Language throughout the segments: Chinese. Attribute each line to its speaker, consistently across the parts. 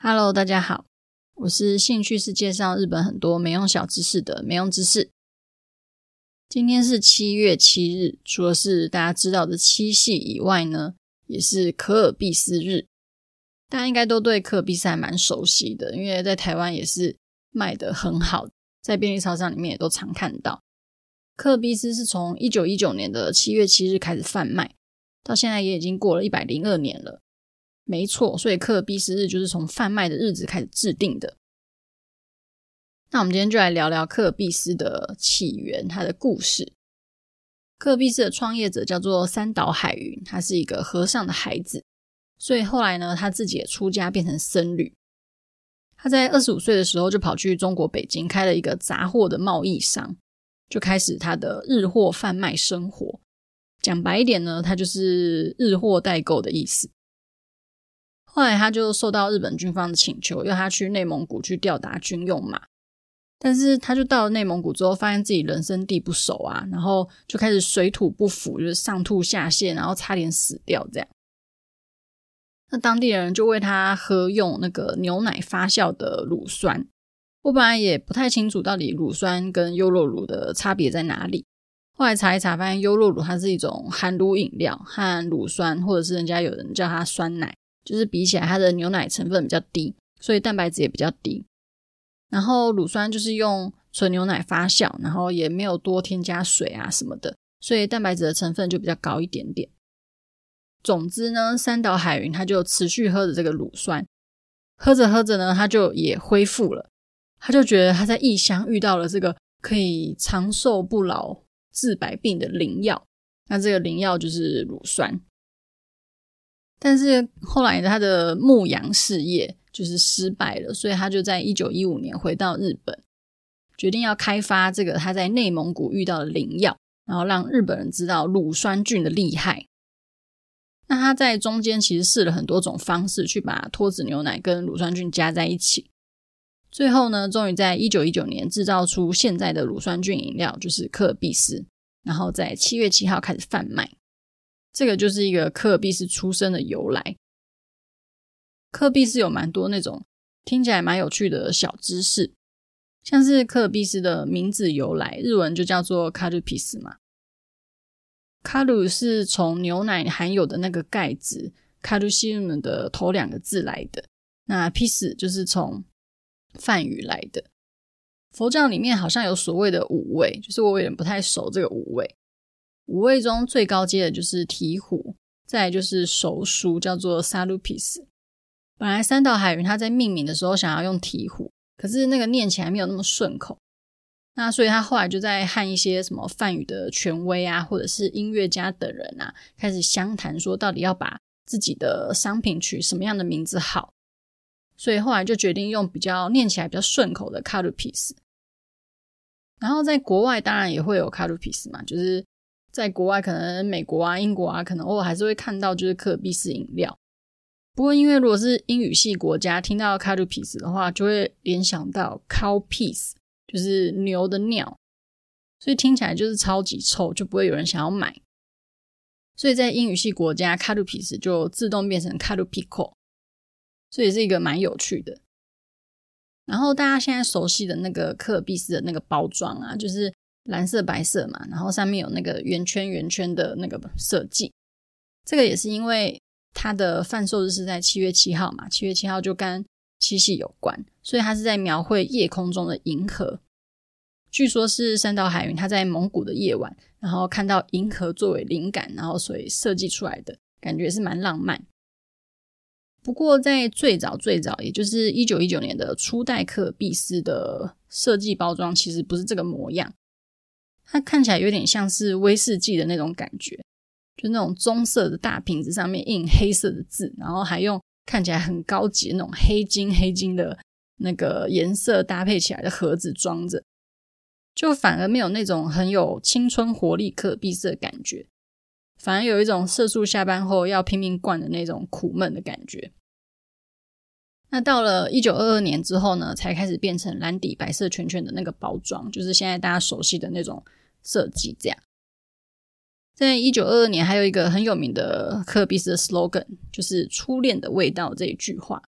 Speaker 1: Hello，大家好，我是兴趣是介绍日本很多没用小知识的没用知识。今天是七月七日，除了是大家知道的七夕以外呢，也是可尔必思日。大家应该都对可尔必思还蛮熟悉的，因为在台湾也是卖得很好，在便利超商里面也都常看到。可尔必思是从一九一九年的七月七日开始贩卖，到现在也已经过了一百零二年了。没错，所以克尔必思日就是从贩卖的日子开始制定的。那我们今天就来聊聊克尔必思的起源，它的故事。克尔必思的创业者叫做三岛海云，他是一个和尚的孩子，所以后来呢，他自己也出家变成僧侣。他在二十五岁的时候就跑去中国北京开了一个杂货的贸易商。就开始他的日货贩卖生活，讲白一点呢，他就是日货代购的意思。后来他就受到日本军方的请求，要他去内蒙古去吊打军用马，但是他就到了内蒙古之后，发现自己人生地不熟啊，然后就开始水土不服，就是上吐下泻，然后差点死掉这样。那当地人就喂他喝用那个牛奶发酵的乳酸。我本来也不太清楚到底乳酸跟优酪乳的差别在哪里，后来查一查，发现优酪乳它是一种含乳饮料，和乳酸或者是人家有人叫它酸奶，就是比起来它的牛奶成分比较低，所以蛋白质也比较低。然后乳酸就是用纯牛奶发酵，然后也没有多添加水啊什么的，所以蛋白质的成分就比较高一点点。总之呢，三岛海云他就持续喝着这个乳酸，喝着喝着呢，他就也恢复了。他就觉得他在异乡遇到了这个可以长寿不老、治百病的灵药，那这个灵药就是乳酸。但是后来他的牧羊事业就是失败了，所以他就在一九一五年回到日本，决定要开发这个他在内蒙古遇到的灵药，然后让日本人知道乳酸菌的厉害。那他在中间其实试了很多种方式去把脱脂牛奶跟乳酸菌加在一起。最后呢，终于在一九一九年制造出现在的乳酸菌饮料，就是可尔必思，然后在七月七号开始贩卖。这个就是一个克尔必斯出生的由来。克尔必斯有蛮多那种听起来蛮有趣的小知识，像是可尔必思的名字由来，日文就叫做卡路必思嘛。卡路是从牛奶含有的那个钙质卡路西姆的头两个字来的，那必思就是从梵语来的。佛教里面好像有所谓的五味，就是我有点不太熟这个五味。五味中最高阶的就是醍醐，再来就是熟书，叫做萨鲁毗斯。本来三岛海云他在命名的时候想要用醍醐，可是那个念起来没有那么顺口，那所以他后来就在和一些什么梵语的权威啊，或者是音乐家等人啊，开始相谈，说到底要把自己的商品取什么样的名字好。所以后来就决定用比较念起来比较顺口的卡路必思。然后在国外当然也会有卡路必思嘛，就是在国外可能美国啊、英国啊，可能偶尔还是会看到就是可尔必思饮料。不过因为如果是英语系国家听到卡路必思的话，就会联想到 cow piss，就是牛的尿，所以听起来就是超级臭，就不会有人想要买。所以在英语系国家，卡路必思就自动变成卡路必扣。所以是一个蛮有趣的。然后大家现在熟悉的那个可尔必思的那个包装啊，就是蓝色白色嘛，然后上面有那个圆圈圆圈的那个设计。这个也是因为它的贩售日是在七月七号嘛，七月七号就跟七夕有关，所以它是在描绘夜空中的银河。据说是三岛海云他在蒙古的夜晚，然后看到银河作为灵感，然后所以设计出来的，感觉是蛮浪漫。不过，在最早最早，也就是一九一九年的初代可比斯的设计包装，其实不是这个模样。它看起来有点像是威士忌的那种感觉，就那种棕色的大瓶子上面印黑色的字，然后还用看起来很高级的那种黑金黑金的那个颜色搭配起来的盒子装着，就反而没有那种很有青春活力可尔必思的感觉。反而有一种社畜下班后要拼命灌的那种苦闷的感觉。那到了一九二二年之后呢，才开始变成蓝底白色圈圈的那个包装，就是现在大家熟悉的那种设计。这样，在一九二二年还有一个很有名的可尔必思的 slogan，就是“初恋的味道”这一句话。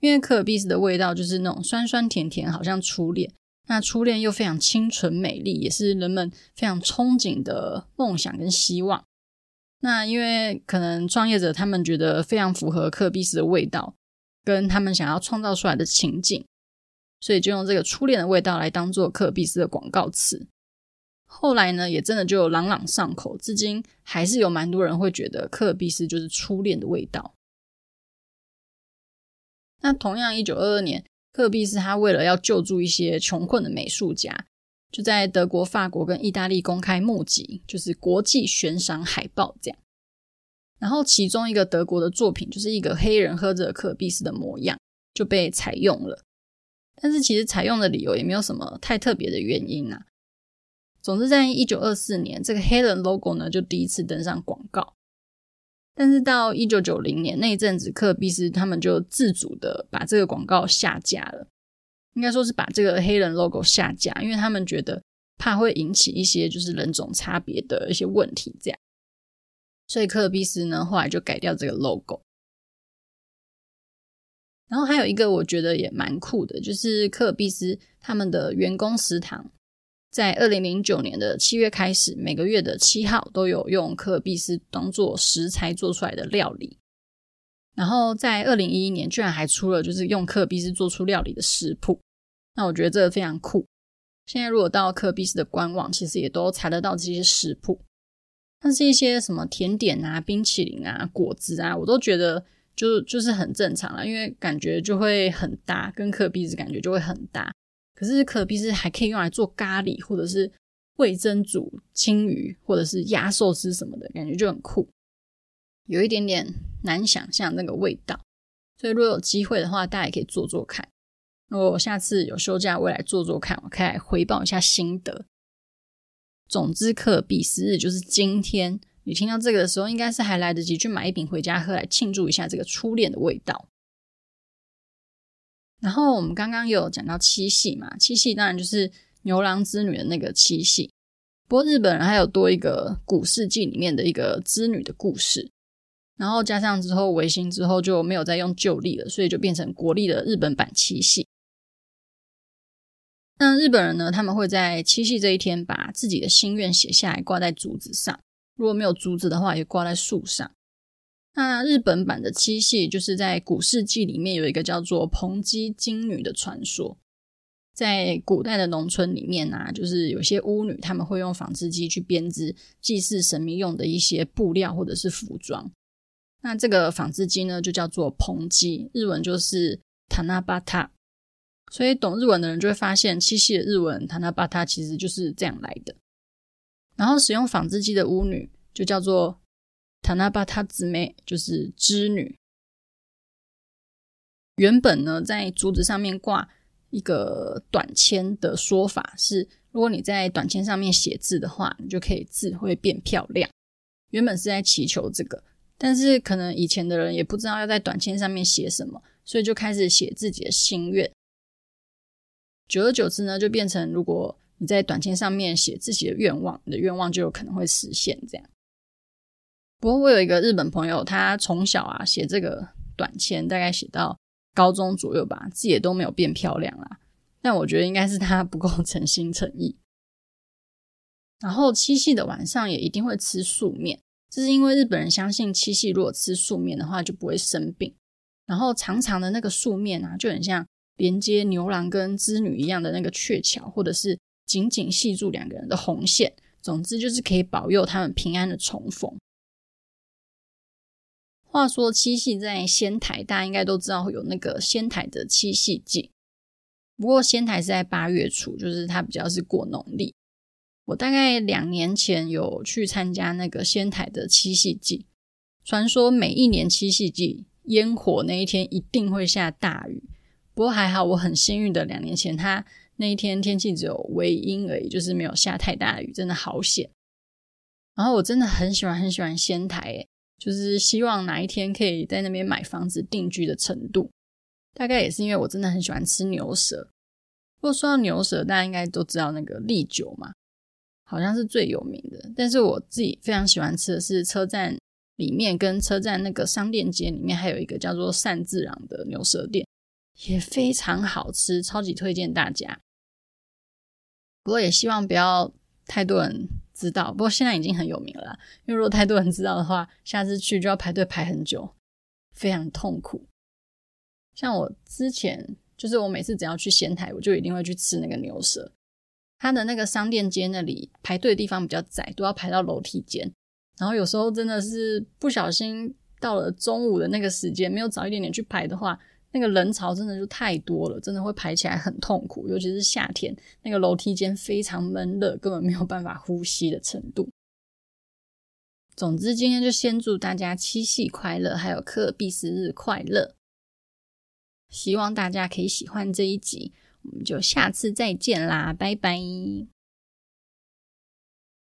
Speaker 1: 因为可尔必思的味道就是那种酸酸甜甜，好像初恋。那初恋又非常清纯美丽，也是人们非常憧憬的梦想跟希望。那因为可能创业者他们觉得非常符合可尔必思的味道，跟他们想要创造出来的情景，所以就用这个初恋的味道来当做可尔必思的广告词。后来呢，也真的就朗朗上口，至今还是有蛮多人会觉得可尔必思就是初恋的味道。那同样，一九二二年，可尔必思他为了要救助一些穷困的美术家，就在德国、法国跟意大利公开募集，就是国际悬赏海报这样。然后其中一个德国的作品，就是一个黑人喝着可尔必思的模样，就被采用了。但是其实采用的理由也没有什么太特别的原因啊。总之，在一九二四年，这个黑人 logo 呢就第一次登上广告。但是到一九九零年那一阵子，可尔必斯他们就自主的把这个广告下架了，应该说是把这个黑人 logo 下架，因为他们觉得怕会引起一些就是人种差别的一些问题，这样。所以可尔必斯呢后来就改掉这个 logo。然后还有一个我觉得也蛮酷的，就是可尔必斯他们的员工食堂。在二零零九年的七月开始，每个月的七号都有用可尔必思当做食材做出来的料理。然后在二零一一年，居然还出了就是用可尔必思做出料理的食谱。那我觉得这个非常酷。现在如果到可尔必思的官网，其实也都查得到这些食谱。但是一些什么甜点啊、冰淇淋啊、果汁啊，我都觉得就就是很正常了，因为感觉就会很搭，跟可尔必思感觉就会很搭。可是可尔必思还可以用来做咖喱，或者是味噌煮青鱼，或者是鸭寿司什么的，感觉就很酷，有一点点难想象那个味道。所以如果有机会的话，大家也可以做做看。如果我下次有休假，我也来做做看，我可以来回报一下心得。总之，可尔必思日就是今天。你听到这个的时候，应该是还来得及去买一瓶回家喝，来庆祝一下这个初恋的味道。然后我们刚刚有讲到七夕嘛，七夕当然就是牛郎织女的那个七夕。不过日本人还有多一个古事记里面的一个织女的故事，然后加上之后维新之后就没有再用旧历了，所以就变成国历的日本版七夕。那日本人呢，他们会在七夕这一天把自己的心愿写下来挂在竹子上，如果没有竹子的话，也挂在树上。那日本版的七夕，就是在古世纪里面有一个叫做蓬姬金女的传说。在古代的农村里面啊，就是有些巫女，他们会用纺织机去编织祭祀神明用的一些布料或者是服装。那这个纺织机呢，就叫做蓬姬，日文就是塔那巴塔。所以懂日文的人就会发现，七夕的日文塔那巴塔其实就是这样来的。然后使用纺织机的巫女就叫做。塔那巴塔姊妹就是织女。原本呢，在竹子上面挂一个短签的说法是，如果你在短签上面写字的话，你就可以字会变漂亮。原本是在祈求这个，但是可能以前的人也不知道要在短签上面写什么，所以就开始写自己的心愿。久而久之呢，就变成如果你在短签上面写自己的愿望，你的愿望就有可能会实现这样。不过我有一个日本朋友，他从小啊写这个短签，大概写到高中左右吧，字也都没有变漂亮啦。但我觉得应该是他不够诚心诚意。然后七夕的晚上也一定会吃素面，这是因为日本人相信七夕如果吃素面的话就不会生病。然后长长的那个素面啊，就很像连接牛郎跟织女一样的那个鹊桥，或者是紧紧系住两个人的红线。总之就是可以保佑他们平安的重逢。话说七夕在仙台，大家应该都知道有那个仙台的七夕祭。不过仙台是在八月初，就是它比较是过农历。我大概两年前有去参加那个仙台的七夕祭。传说每一年七夕祭烟火那一天一定会下大雨，不过还好我很幸运的，两年前它那一天天气只有微阴而已，就是没有下太大的雨，真的好险。然后我真的很喜欢很喜欢仙台诶。就是希望哪一天可以在那边买房子定居的程度，大概也是因为我真的很喜欢吃牛舌。不过说到牛舌，大家应该都知道那个利久嘛，好像是最有名的。但是我自己非常喜欢吃的是车站里面跟车站那个商店街里面还有一个叫做善自郎的牛舌店，也非常好吃，超级推荐大家。不过也希望不要太多人知道。不过现在已经很有名了，因为如果太多人知道的话，下次去就要排队排很久，非常痛苦。像我之前，就是我每次只要去仙台，我就一定会去吃那个牛舌。它的那个商店街那里排队的地方比较窄，都要排到楼梯间。然后有时候真的是不小心到了中午的那个时间，没有早一点点去排的话，那个人潮真的就太多了，真的会排起来很痛苦。尤其是夏天，那个楼梯间非常闷热，根本没有办法呼吸的程度。总之，今天就先祝大家七夕快乐，还有科尔必斯日快乐。希望大家可以喜欢这一集，我们就下次再见啦，拜拜。